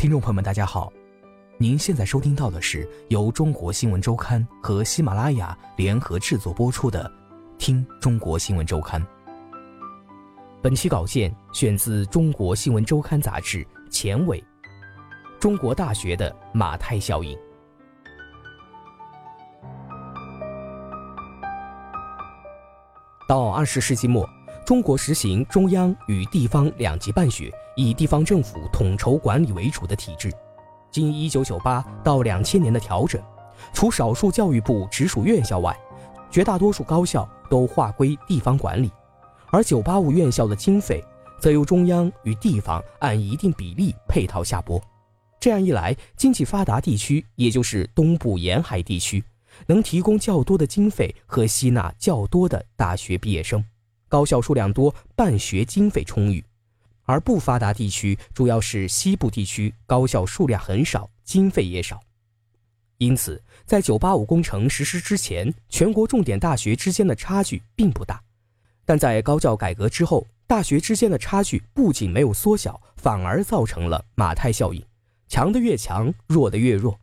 听众朋友们，大家好，您现在收听到的是由中国新闻周刊和喜马拉雅联合制作播出的《听中国新闻周刊》。本期稿件选自《中国新闻周刊》杂志前尾，中国大学的马太效应。到二十世纪末，中国实行中央与地方两级办学。以地方政府统筹管理为主的体制，经1998到2000年的调整，除少数教育部直属院校外，绝大多数高校都划归地方管理，而985院校的经费则由中央与地方按一定比例配套下拨。这样一来，经济发达地区，也就是东部沿海地区，能提供较多的经费和吸纳较多的大学毕业生，高校数量多，办学经费充裕。而不发达地区主要是西部地区，高校数量很少，经费也少，因此在985工程实施之前，全国重点大学之间的差距并不大。但在高教改革之后，大学之间的差距不仅没有缩小，反而造成了马太效应，强的越强，弱的越弱。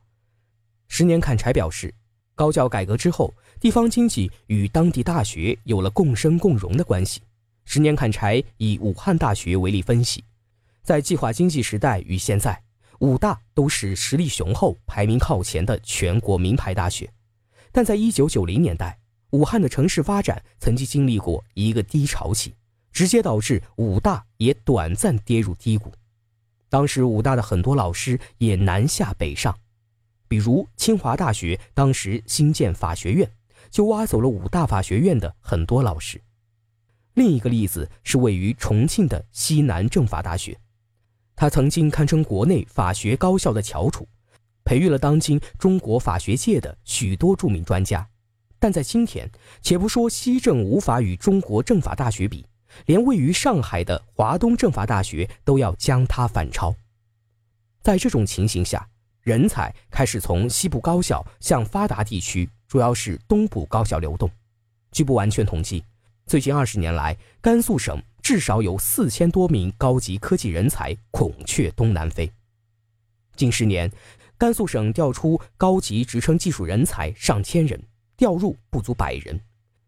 十年砍柴表示，高教改革之后，地方经济与当地大学有了共生共荣的关系。十年砍柴，以武汉大学为例分析，在计划经济时代与现在，武大都是实力雄厚、排名靠前的全国名牌大学。但在一九九零年代，武汉的城市发展曾经经历过一个低潮期，直接导致武大也短暂跌入低谷。当时武大的很多老师也南下北上，比如清华大学当时新建法学院，就挖走了武大法学院的很多老师。另一个例子是位于重庆的西南政法大学，它曾经堪称国内法学高校的翘楚，培育了当今中国法学界的许多著名专家。但在今天，且不说西政无法与中国政法大学比，连位于上海的华东政法大学都要将它反超。在这种情形下，人才开始从西部高校向发达地区，主要是东部高校流动。据不完全统计。最近二十年来，甘肃省至少有四千多名高级科技人才孔雀东南飞。近十年，甘肃省调出高级职称技术人才上千人，调入不足百人。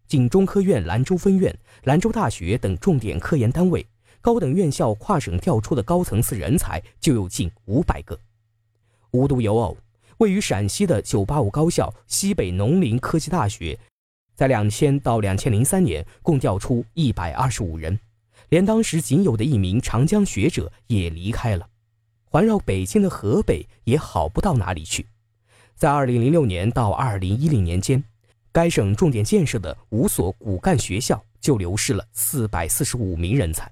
仅中科院兰州分院、兰州大学等重点科研单位、高等院校跨省调出的高层次人才就有近五百个。无独有偶，位于陕西的985高校西北农林科技大学。在两千到两千零三年，共调出一百二十五人，连当时仅有的一名长江学者也离开了。环绕北京的河北也好不到哪里去。在二零零六年到二零一零年间，该省重点建设的五所骨干学校就流失了四百四十五名人才。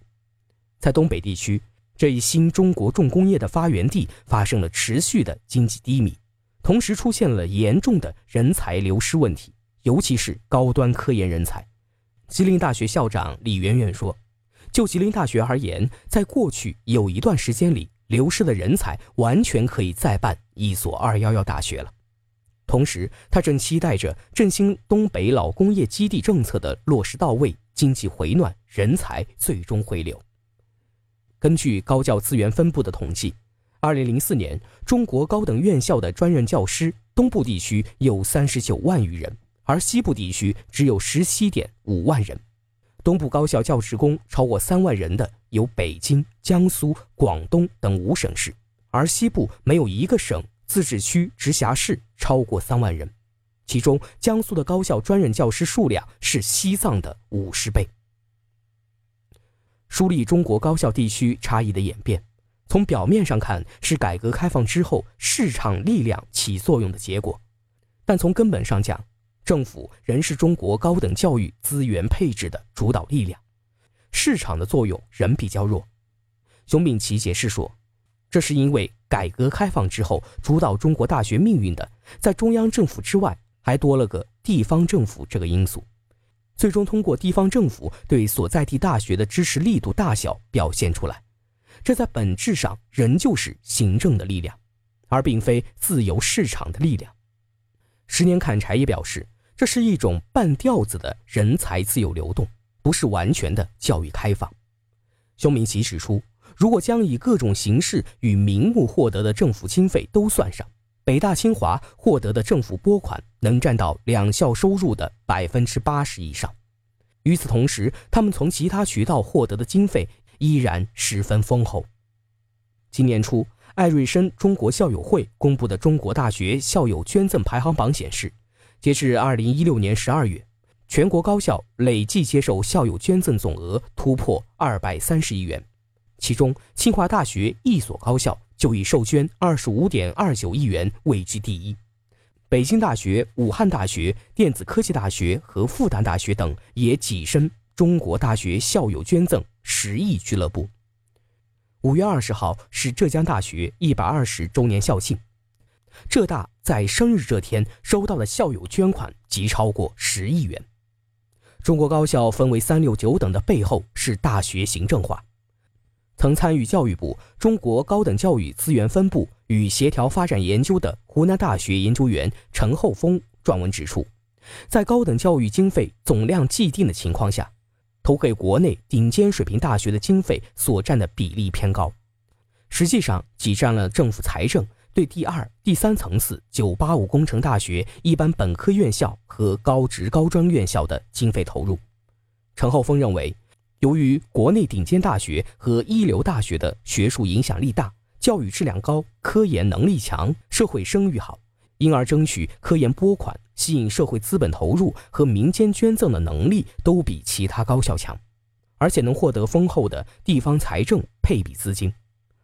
在东北地区，这一新中国重工业的发源地发生了持续的经济低迷，同时出现了严重的人才流失问题。尤其是高端科研人才，吉林大学校长李媛媛说：“就吉林大学而言，在过去有一段时间里，流失的人才完全可以再办一所二幺幺大学了。同时，他正期待着振兴东北老工业基地政策的落实到位，经济回暖，人才最终回流。根据高教资源分布的统计，二零零四年，中国高等院校的专任教师，东部地区有三十九万余人。”而西部地区只有十七点五万人，东部高校教职工超过三万人的有北京、江苏、广东等五省市，而西部没有一个省、自治区、直辖市超过三万人，其中江苏的高校专任教师数量是西藏的五十倍。梳理中国高校地区差异的演变，从表面上看是改革开放之后市场力量起作用的结果，但从根本上讲，政府仍是中国高等教育资源配置的主导力量，市场的作用仍比较弱。熊丙奇解释说，这是因为改革开放之后，主导中国大学命运的，在中央政府之外，还多了个地方政府这个因素，最终通过地方政府对所在地大学的支持力度大小表现出来。这在本质上仍旧是行政的力量，而并非自由市场的力量。十年砍柴也表示，这是一种半吊子的人才自由流动，不是完全的教育开放。熊明奇指出，如果将以各种形式与名目获得的政府经费都算上，北大清华获得的政府拨款能占到两校收入的百分之八十以上。与此同时，他们从其他渠道获得的经费依然十分丰厚。今年初，艾瑞森中国校友会公布的中国大学校友捐赠排行榜显示，截至二零一六年十二月。全国高校累计接受校友捐赠总额突破二百三十亿元，其中清华大学一所高校就已受捐二十五点二九亿元位居第一，北京大学、武汉大学、电子科技大学和复旦大学等也跻身中国大学校友捐赠十亿俱乐部。五月二十号是浙江大学一百二十周年校庆。浙大在生日这天收到的校友捐款即超过十亿元。中国高校分为三六九等的背后是大学行政化。曾参与教育部中国高等教育资源分布与协调发展研究的湖南大学研究员陈厚峰撰文指出，在高等教育经费总量既定的情况下，投给国内顶尖水平大学的经费所占的比例偏高，实际上挤占了政府财政对第二、第三层次985工程大学一般本科院校和高职高专院校的经费投入。陈厚峰认为，由于国内顶尖大学和一流大学的学术影响力大、教育质量高、科研能力强、社会声誉好，因而争取科研拨款、吸引社会资本投入和民间捐赠的能力都比其他高校强，而且能获得丰厚的地方财政配比资金。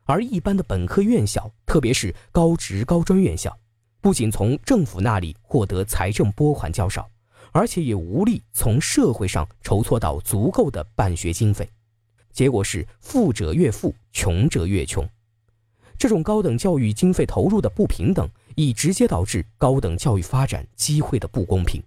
而一般的本科院校，特别是高职高专院校，不仅从政府那里获得财政拨款较少，而且也无力从社会上筹措到足够的办学经费，结果是富者越富，穷者越穷。这种高等教育经费投入的不平等，已直接导致高等教育发展机会的不公平。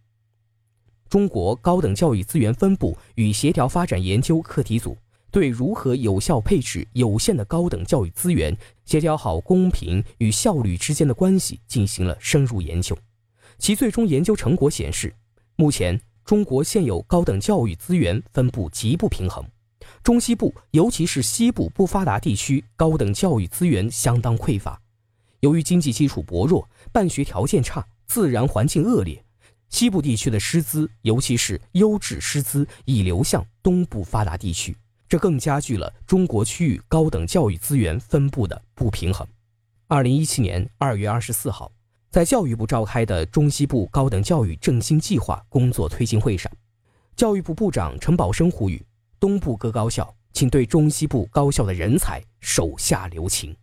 中国高等教育资源分布与协调发展研究课题组。对如何有效配置有限的高等教育资源，协调好公平与效率之间的关系进行了深入研究。其最终研究成果显示，目前中国现有高等教育资源分布极不平衡，中西部尤其是西部不发达地区高等教育资源相当匮乏。由于经济基础薄弱、办学条件差、自然环境恶劣，西部地区的师资，尤其是优质师资，已流向东部发达地区。这更加剧了中国区域高等教育资源分布的不平衡。二零一七年二月二十四号，在教育部召开的中西部高等教育振兴计划工作推进会上，教育部部长陈宝生呼吁东部各高校，请对中西部高校的人才手下留情。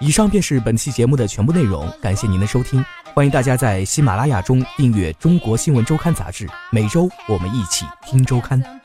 以上便是本期节目的全部内容，感谢您的收听。欢迎大家在喜马拉雅中订阅《中国新闻周刊》杂志，每周我们一起听周刊。